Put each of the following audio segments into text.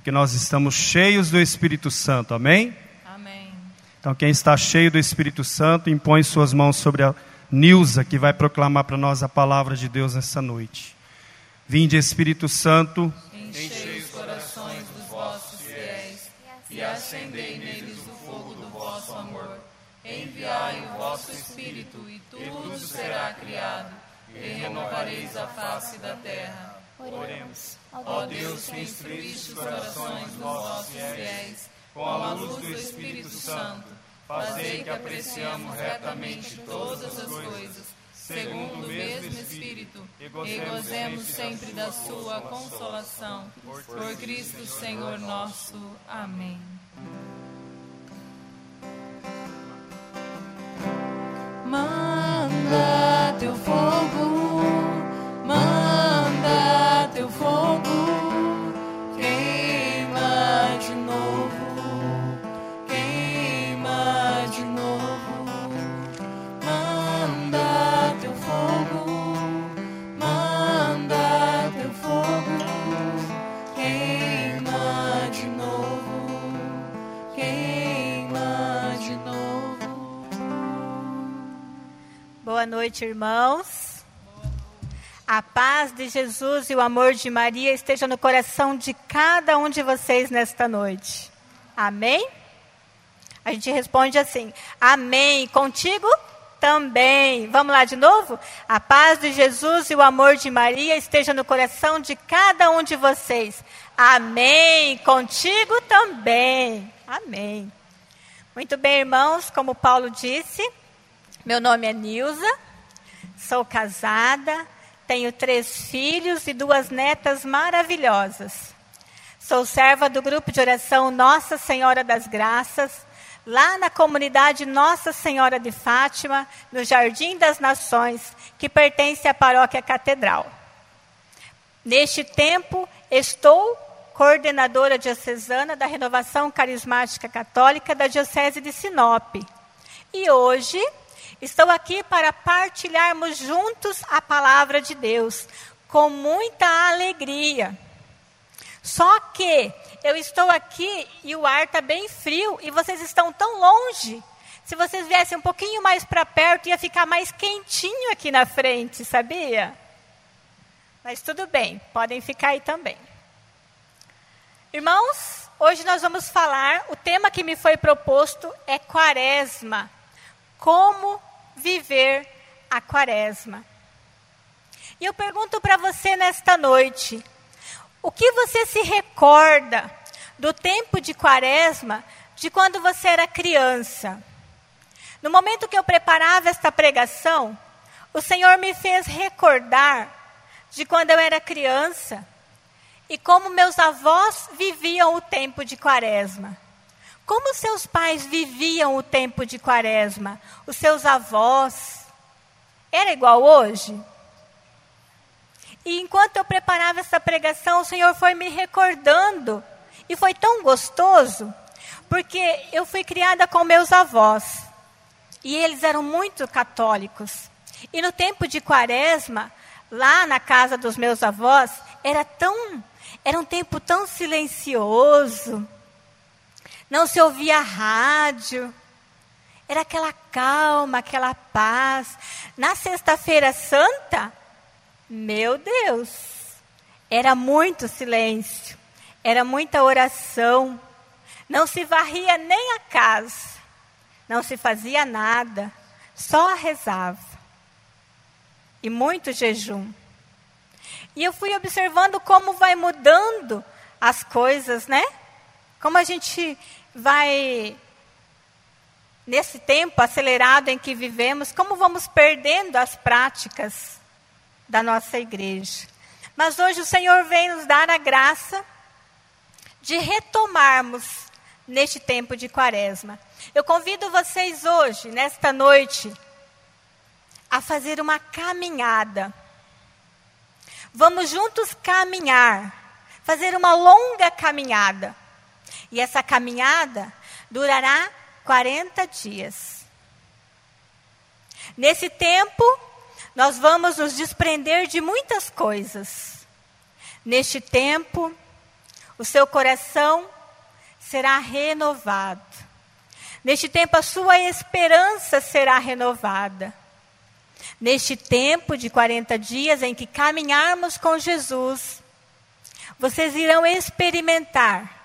porque nós estamos cheios do Espírito Santo, amém? Amém. Então, quem está cheio do Espírito Santo, impõe suas mãos sobre a Nilza, que vai proclamar para nós a palavra de Deus nessa noite. Vinde, Espírito Santo, Enchei os corações dos vossos fiéis e acendei neles o fogo do vosso amor. Enviai o vosso Espírito e tudo será criado e renovareis a face da terra. Oremos. Ó Deus que instruíste os corações dos vossos fiéis com a luz do Espírito Santo, fazei que apreciamos retamente todas as coisas, segundo o mesmo Espírito, e gozemos sempre da sua consolação. Por Cristo Senhor nosso. Amém. Manda teu fogo, noite, irmãos. A paz de Jesus e o amor de Maria esteja no coração de cada um de vocês nesta noite. Amém? A gente responde assim: Amém. Contigo também. Vamos lá de novo? A paz de Jesus e o amor de Maria esteja no coração de cada um de vocês. Amém. Contigo também. Amém. Muito bem, irmãos, como Paulo disse, meu nome é Nilza, sou casada, tenho três filhos e duas netas maravilhosas. Sou serva do grupo de oração Nossa Senhora das Graças, lá na comunidade Nossa Senhora de Fátima, no Jardim das Nações, que pertence à paróquia Catedral. Neste tempo, estou coordenadora diocesana da Renovação Carismática Católica da Diocese de Sinop. E hoje estou aqui para partilharmos juntos a palavra de Deus, com muita alegria. Só que eu estou aqui e o ar está bem frio e vocês estão tão longe. Se vocês viessem um pouquinho mais para perto, ia ficar mais quentinho aqui na frente, sabia? Mas tudo bem, podem ficar aí também. Irmãos, hoje nós vamos falar, o tema que me foi proposto é Quaresma. Como viver a Quaresma. E eu pergunto para você nesta noite: o que você se recorda do tempo de Quaresma de quando você era criança? No momento que eu preparava esta pregação, o Senhor me fez recordar de quando eu era criança e como meus avós viviam o tempo de Quaresma. Como seus pais viviam o tempo de Quaresma? Os seus avós? Era igual hoje? E enquanto eu preparava essa pregação, o Senhor foi me recordando. E foi tão gostoso, porque eu fui criada com meus avós. E eles eram muito católicos. E no tempo de Quaresma, lá na casa dos meus avós, era tão era um tempo tão silencioso. Não se ouvia rádio. Era aquela calma, aquela paz. Na Sexta-feira Santa, meu Deus, era muito silêncio, era muita oração. Não se varria nem a casa, não se fazia nada, só rezava. E muito jejum. E eu fui observando como vai mudando as coisas, né? Como a gente vai, nesse tempo acelerado em que vivemos, como vamos perdendo as práticas da nossa igreja. Mas hoje o Senhor vem nos dar a graça de retomarmos neste tempo de quaresma. Eu convido vocês hoje, nesta noite, a fazer uma caminhada. Vamos juntos caminhar, fazer uma longa caminhada. E essa caminhada durará 40 dias. Nesse tempo, nós vamos nos desprender de muitas coisas. Neste tempo, o seu coração será renovado. Neste tempo, a sua esperança será renovada. Neste tempo de 40 dias em que caminharmos com Jesus, vocês irão experimentar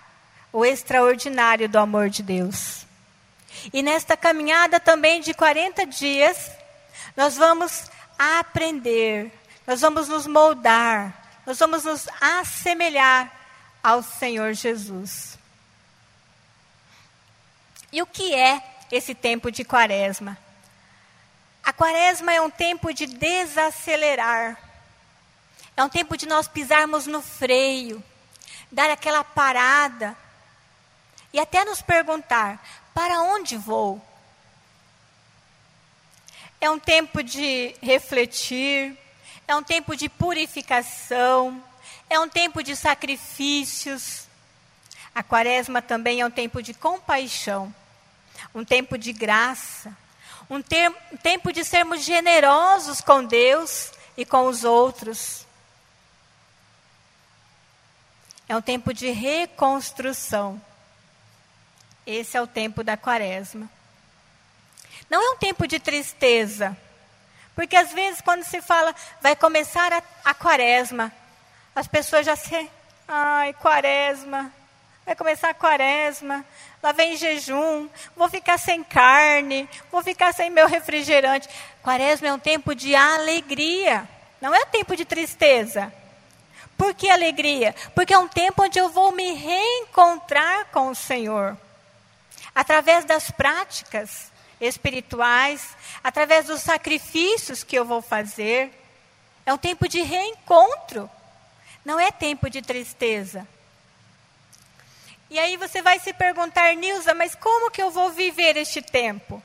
o extraordinário do amor de Deus. E nesta caminhada também de 40 dias, nós vamos aprender, nós vamos nos moldar, nós vamos nos assemelhar ao Senhor Jesus. E o que é esse tempo de quaresma? A quaresma é um tempo de desacelerar. É um tempo de nós pisarmos no freio, dar aquela parada e até nos perguntar: para onde vou? É um tempo de refletir, é um tempo de purificação, é um tempo de sacrifícios. A quaresma também é um tempo de compaixão, um tempo de graça, um, um tempo de sermos generosos com Deus e com os outros. É um tempo de reconstrução. Esse é o tempo da quaresma. Não é um tempo de tristeza. Porque às vezes, quando se fala, vai começar a, a quaresma, as pessoas já se. Ai, quaresma. Vai começar a quaresma. Lá vem jejum. Vou ficar sem carne. Vou ficar sem meu refrigerante. Quaresma é um tempo de alegria. Não é um tempo de tristeza. Por que alegria? Porque é um tempo onde eu vou me reencontrar com o Senhor. Através das práticas espirituais, através dos sacrifícios que eu vou fazer. É um tempo de reencontro, não é tempo de tristeza. E aí você vai se perguntar, Nilza, mas como que eu vou viver este tempo?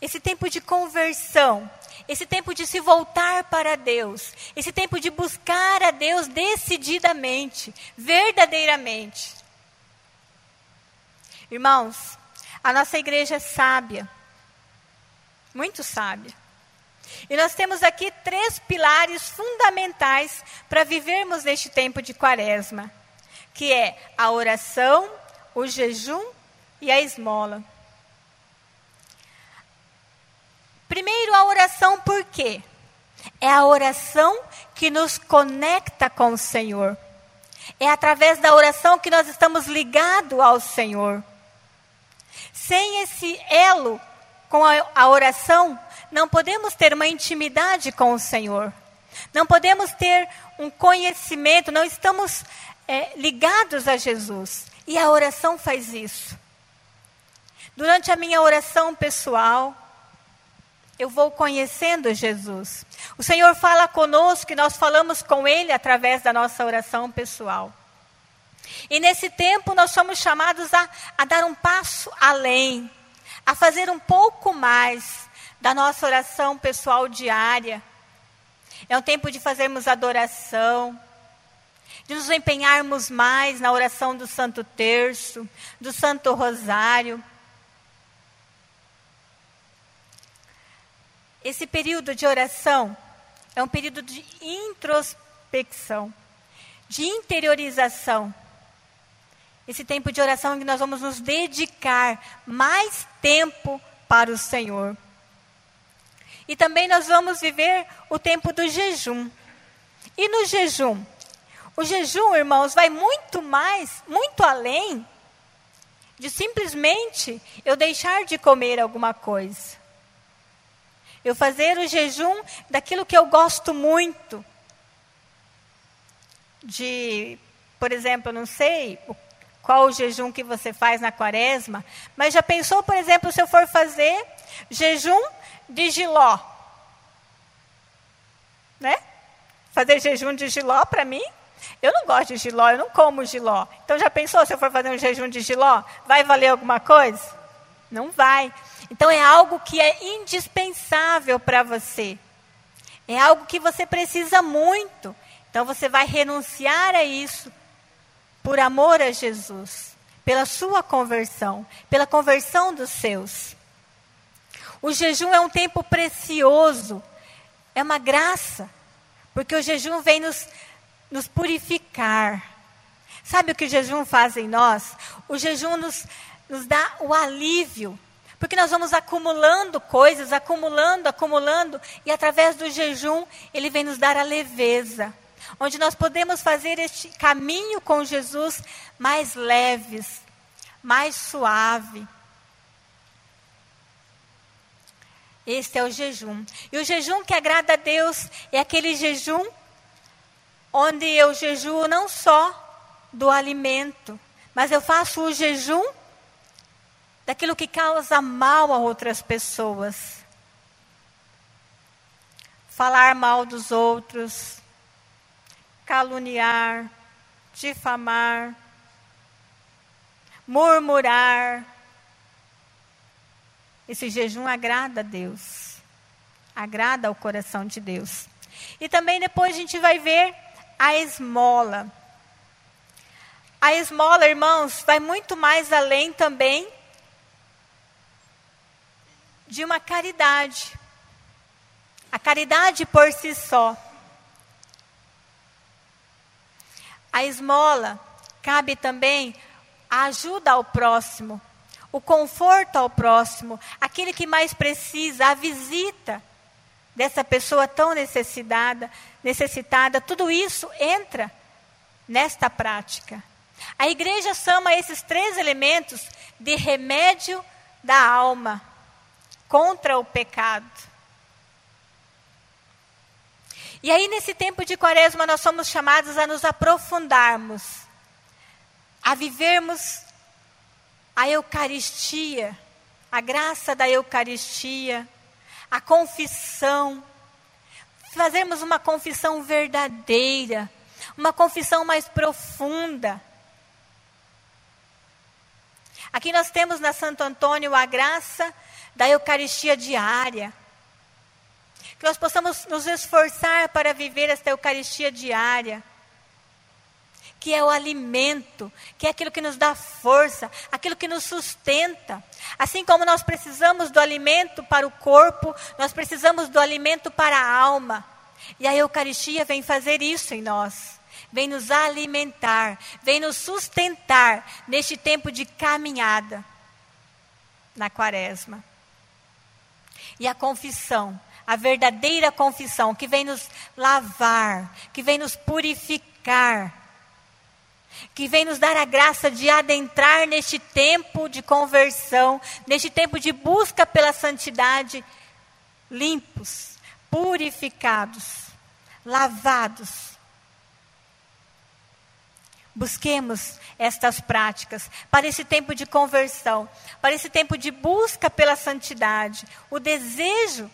Esse tempo de conversão, esse tempo de se voltar para Deus, esse tempo de buscar a Deus decididamente, verdadeiramente. Irmãos, a nossa igreja é sábia, muito sábia. E nós temos aqui três pilares fundamentais para vivermos neste tempo de quaresma, que é a oração, o jejum e a esmola. Primeiro a oração por quê? É a oração que nos conecta com o Senhor. É através da oração que nós estamos ligados ao Senhor. Sem esse elo com a, oração, não podemos ter uma intimidade com o Senhor. Não podemos ter um conhecimento, não estamos é, ligados a Jesus. E a oração faz isso. Durante a minha oração pessoal, eu vou conhecendo Jesus. O Senhor fala conosco e nós falamos com Ele através da nossa oração pessoal. E nesse tempo nós somos chamados a, a dar um passo além, a fazer um pouco mais da nossa oração pessoal diária. É um tempo de fazermos adoração, de nos empenharmos mais na oração do Santo Terço, do Santo Rosário. Esse período de oração é um período de introspecção, de interiorização esse tempo de oração em que nós vamos nos dedicar mais tempo para o Senhor. E também nós vamos viver o tempo do jejum. E no jejum? O jejum, irmãos, vai muito mais, muito além de simplesmente eu deixar de comer alguma coisa. Eu fazer o jejum daquilo que eu gosto muito. De, por exemplo, não sei, o qual o jejum que você faz na quaresma, mas já pensou, por exemplo, se eu for fazer jejum de giló? Né? Fazer jejum de giló para mim? Eu não gosto de giló, eu não como giló. Então já pensou se eu for fazer um jejum de giló? Vai valer alguma coisa? Não vai. Então é algo que é indispensável para você. É algo que você precisa muito. Então você vai renunciar a isso por amor a Jesus, pela sua conversão, pela conversão dos seus. O jejum é um tempo precioso, é uma graça, porque o jejum vem nos, nos purificar, Sabe o que o jejum faz em nós? O jejum nos, nos dá o alívio. Porque nós vamos acumulando coisas, acumulando, acumulando, e através do jejum, ele vem nos dar a leveza. Onde nós podemos fazer este caminho com Jesus mais leves, mais suave. Este é o jejum. E o jejum que agrada a Deus é aquele jejum onde eu jejuo não só do alimento, mas eu faço o jejum daquilo que causa mal a outras pessoas. Falar mal dos outros, caluniar, difamar, murmurar, esse jejum agrada a Deus, agrada ao coração de Deus. E também depois a gente vai ver a esmola. A esmola, irmãos, vai muito mais além também de uma caridade. A caridade por si só. A esmola cabe também a ajuda ao próximo, o conforto ao próximo, aquele que mais precisa, a visita dessa pessoa tão necessitada, necessitada, tudo isso entra nesta prática. A igreja chama esses três elementos de remédio da alma contra o pecado. E aí, nesse tempo de quaresma, nós somos chamados a nos aprofundarmos, a vivermos a Eucaristia, a graça da Eucaristia, a confissão, fazermos uma confissão verdadeira, uma confissão mais profunda. Aqui nós temos na Santo Antônio a graça da Eucaristia diária. Que nós possamos nos esforçar para viver esta Eucaristia diária que é o alimento, que é aquilo que nos dá força, aquilo que nos sustenta. Assim como nós precisamos do alimento para o corpo, nós precisamos do alimento para a alma. E a Eucaristia vem fazer isso em nós. Vem nos alimentar, vem nos sustentar neste tempo de caminhada na quaresma. E a confissão, a verdadeira confissão, que vem nos lavar, que vem nos purificar, que vem nos dar a graça de adentrar neste tempo de conversão, neste tempo de busca pela santidade, limpos, purificados, lavados. Busquemos estas práticas para esse tempo de conversão, para esse tempo de busca pela santidade, o desejo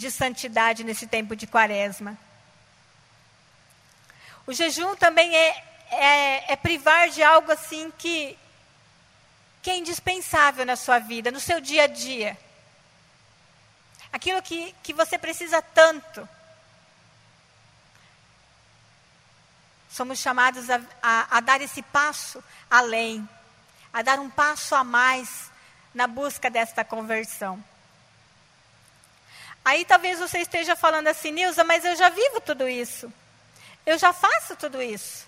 de santidade nesse tempo de quaresma. O jejum também é é, é privar de algo assim que, que é indispensável na sua vida, no seu dia a dia. Aquilo que, que você precisa tanto. Somos chamados a, a, a dar esse passo além, a dar um passo a mais na busca desta conversão. Aí talvez você esteja falando assim, Nilza, mas eu já vivo tudo isso. Eu já faço tudo isso.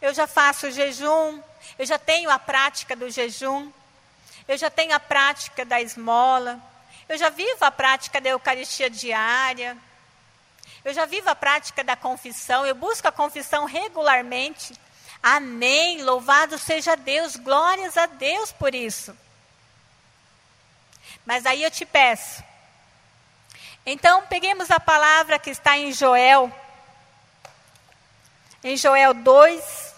Eu já faço jejum, eu já tenho a prática do jejum, eu já tenho a prática da esmola, eu já vivo a prática da Eucaristia diária, eu já vivo a prática da confissão, eu busco a confissão regularmente. Amém, louvado seja Deus, glórias a Deus por isso. Mas aí eu te peço. Então, peguemos a palavra que está em Joel, em Joel 2,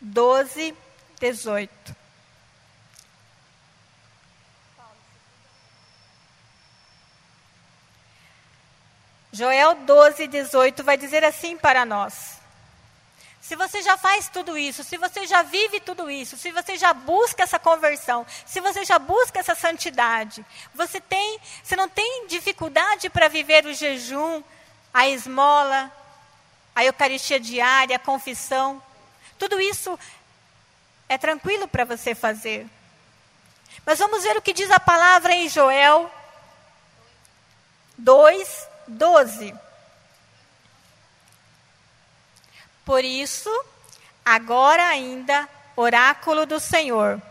12, 18. Joel 12, 18 vai dizer assim para nós: Se você já faz tudo isso, se você já vive tudo isso, se você já busca essa conversão, se você já busca essa santidade, você tem, você não tem dificuldade para viver o jejum, a esmola, a Eucaristia diária, a confissão, tudo isso é tranquilo para você fazer. Mas vamos ver o que diz a palavra em Joel 2, 12. Por isso, agora ainda, oráculo do Senhor,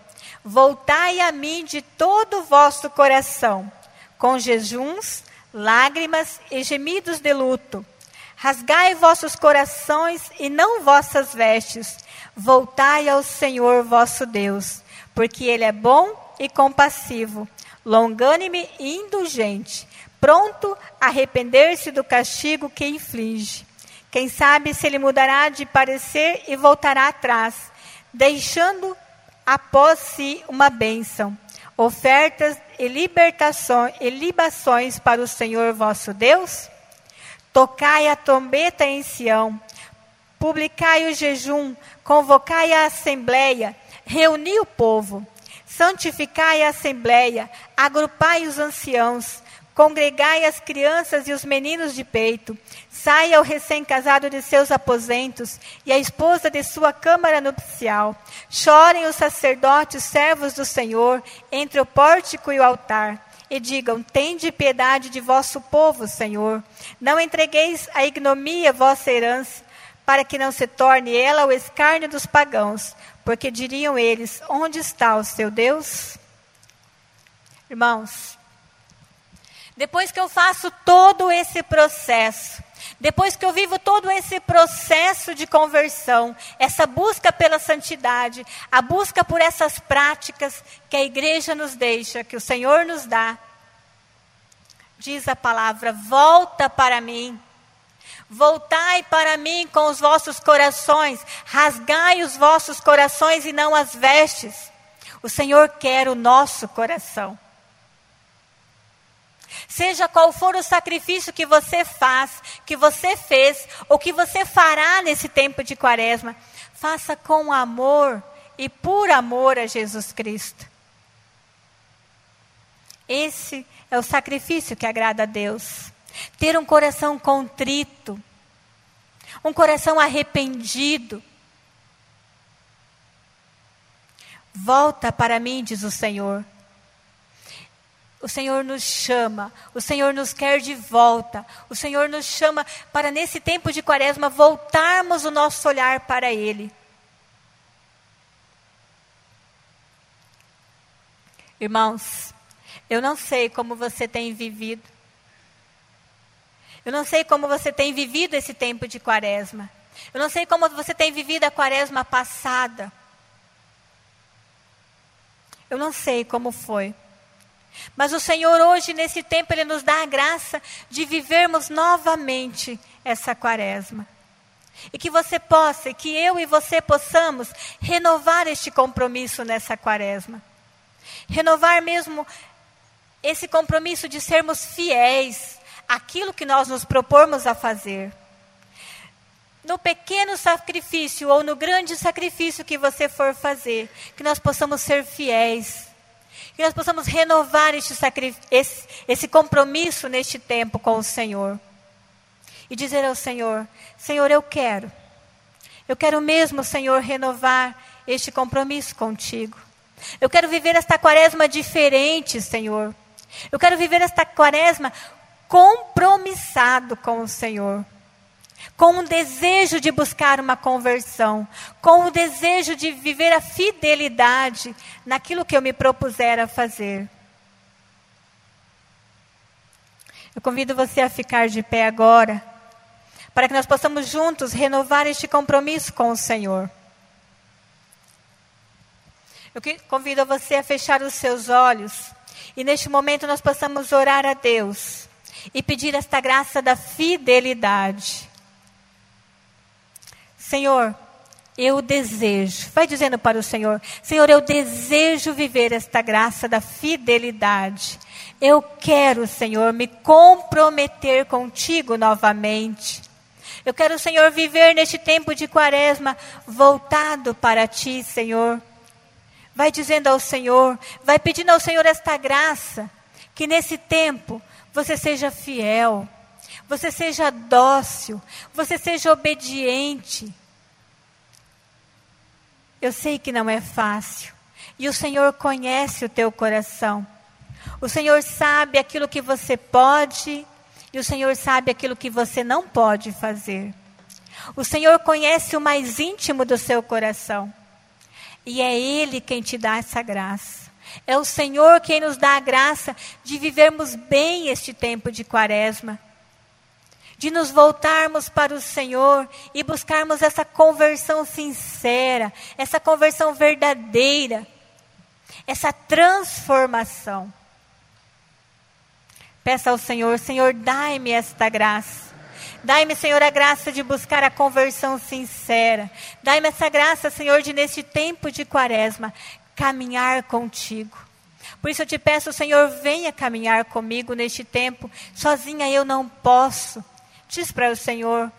voltai a mim de todo o vosso coração, com jejuns, lágrimas e gemidos de luto. Rasgai vossos corações e não vossas vestes. Voltai ao Senhor vosso Deus, porque Ele é bom e compassivo, longânime e indulgente, pronto a arrepender-se do castigo que inflige. Quem sabe se ele mudará de parecer e voltará atrás, deixando após si uma bênção, ofertas e libertações e libações para o Senhor vosso Deus? Tocai a trombeta em Sião, publicai o jejum, convocai a assembleia, reuni o povo, santificai a assembleia, agrupai os anciãos, Congregai as crianças e os meninos de peito. Saia o recém-casado de seus aposentos e a esposa de sua câmara nupcial. Chorem os sacerdotes, servos do Senhor, entre o pórtico e o altar. E digam: Tende piedade de vosso povo, Senhor. Não entregueis a ignomia vossa herança, para que não se torne ela o escárnio dos pagãos. Porque diriam eles: Onde está o seu Deus? Irmãos, depois que eu faço todo esse processo, depois que eu vivo todo esse processo de conversão, essa busca pela santidade, a busca por essas práticas que a igreja nos deixa, que o Senhor nos dá, diz a palavra: volta para mim. Voltai para mim com os vossos corações, rasgai os vossos corações e não as vestes. O Senhor quer o nosso coração. Seja qual for o sacrifício que você faz, que você fez, ou que você fará nesse tempo de quaresma, faça com amor e por amor a Jesus Cristo. Esse é o sacrifício que agrada a Deus. Ter um coração contrito, um coração arrependido. Volta para mim, diz o Senhor, o Senhor nos chama, o Senhor nos quer de volta, o Senhor nos chama para, nesse tempo de quaresma, voltarmos o nosso olhar para Ele. Irmãos, eu não sei como você tem vivido, eu não sei como você tem vivido esse tempo de quaresma, eu não sei como você tem vivido a quaresma passada, eu não sei como foi. Mas o Senhor hoje, nesse tempo, Ele nos dá a graça de vivermos novamente essa quaresma. E que você possa, que eu e você possamos renovar este compromisso nessa quaresma. Renovar mesmo esse compromisso de sermos fiéis àquilo que nós nos propormos a fazer. No pequeno sacrifício ou no grande sacrifício que você for fazer, que nós possamos ser fiéis que nós possamos renovar este esse, esse compromisso neste tempo com o Senhor. E dizer ao Senhor: Senhor, eu quero. Eu quero mesmo, Senhor, renovar este compromisso contigo. Eu quero viver esta quaresma diferente, Senhor. Eu quero viver esta quaresma compromissado com o Senhor com um desejo de buscar uma conversão, com o desejo de viver a fidelidade naquilo que eu me propuser a fazer. Eu convido você a ficar de pé agora, para que nós possamos juntos renovar este compromisso com o Senhor. Eu convido você a fechar os seus olhos e neste momento nós possamos orar a Deus e pedir esta graça da fidelidade. Senhor, eu desejo, vai dizendo para o Senhor: Senhor, eu desejo viver esta graça da fidelidade. Eu quero, Senhor, me comprometer contigo novamente. Eu quero, Senhor, viver neste tempo de quaresma voltado para ti, Senhor. Vai dizendo ao Senhor, vai pedindo ao Senhor esta graça, que nesse tempo você seja fiel, você seja dócil, você seja obediente eu sei que não é fácil. E o Senhor conhece o teu coração. O Senhor sabe aquilo que você pode e o Senhor sabe aquilo que você não pode fazer. O Senhor conhece o mais íntimo do seu coração. E é Ele quem te dá essa graça. É o Senhor quem nos dá a graça de vivermos bem este tempo de quaresma. De nos voltarmos para o Senhor e buscarmos essa conversão sincera, essa conversão verdadeira, essa transformação. Peça ao Senhor, Senhor, dai-me esta graça. Dai-me, Senhor, a graça de buscar a conversão sincera. Dai-me essa graça, Senhor, de neste tempo de quaresma caminhar contigo. Por isso eu te peço, Senhor, venha caminhar comigo neste tempo. Sozinha eu não posso. Diz para o Senhor: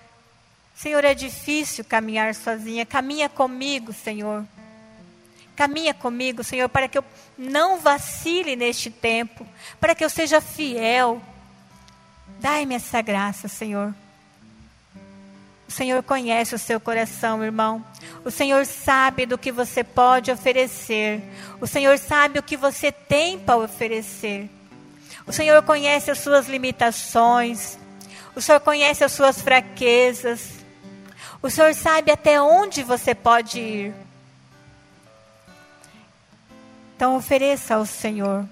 Senhor, é difícil caminhar sozinha. Caminha comigo, Senhor. Caminha comigo, Senhor, para que eu não vacile neste tempo, para que eu seja fiel. Dai-me essa graça, Senhor. O Senhor conhece o seu coração, irmão. O Senhor sabe do que você pode oferecer. O Senhor sabe o que você tem para oferecer. O Senhor conhece as suas limitações. O Senhor conhece as suas fraquezas. O Senhor sabe até onde você pode ir. Então ofereça ao Senhor.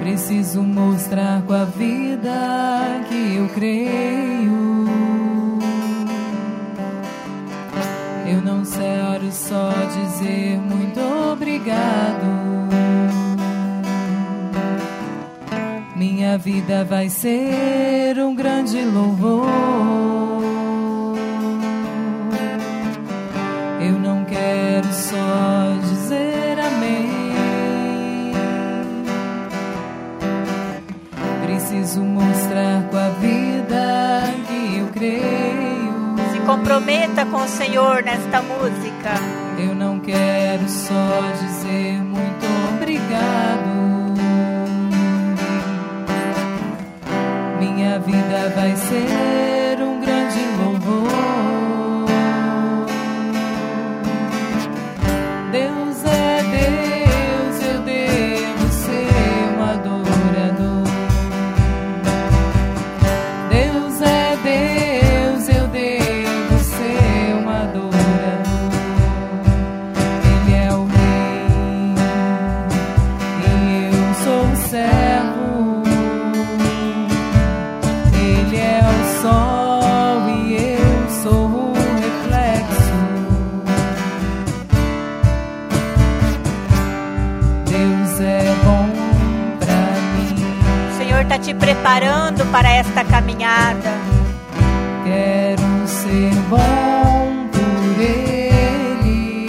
Preciso mostrar com a vida que eu creio. Eu não quero só dizer muito obrigado. Minha vida vai ser um grande louvor. Eu não quero só preciso mostrar com a vida que eu creio. Se comprometa com o Senhor nesta música. Eu não quero só dizer muito obrigado. Minha vida vai ser te preparando para esta caminhada. Quero ser bom por Ele.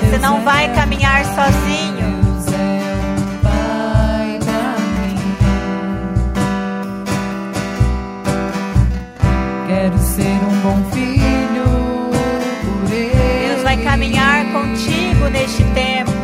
Você não vai caminhar sozinho. Quero ser um bom filho por Ele. Deus vai caminhar contigo neste tempo.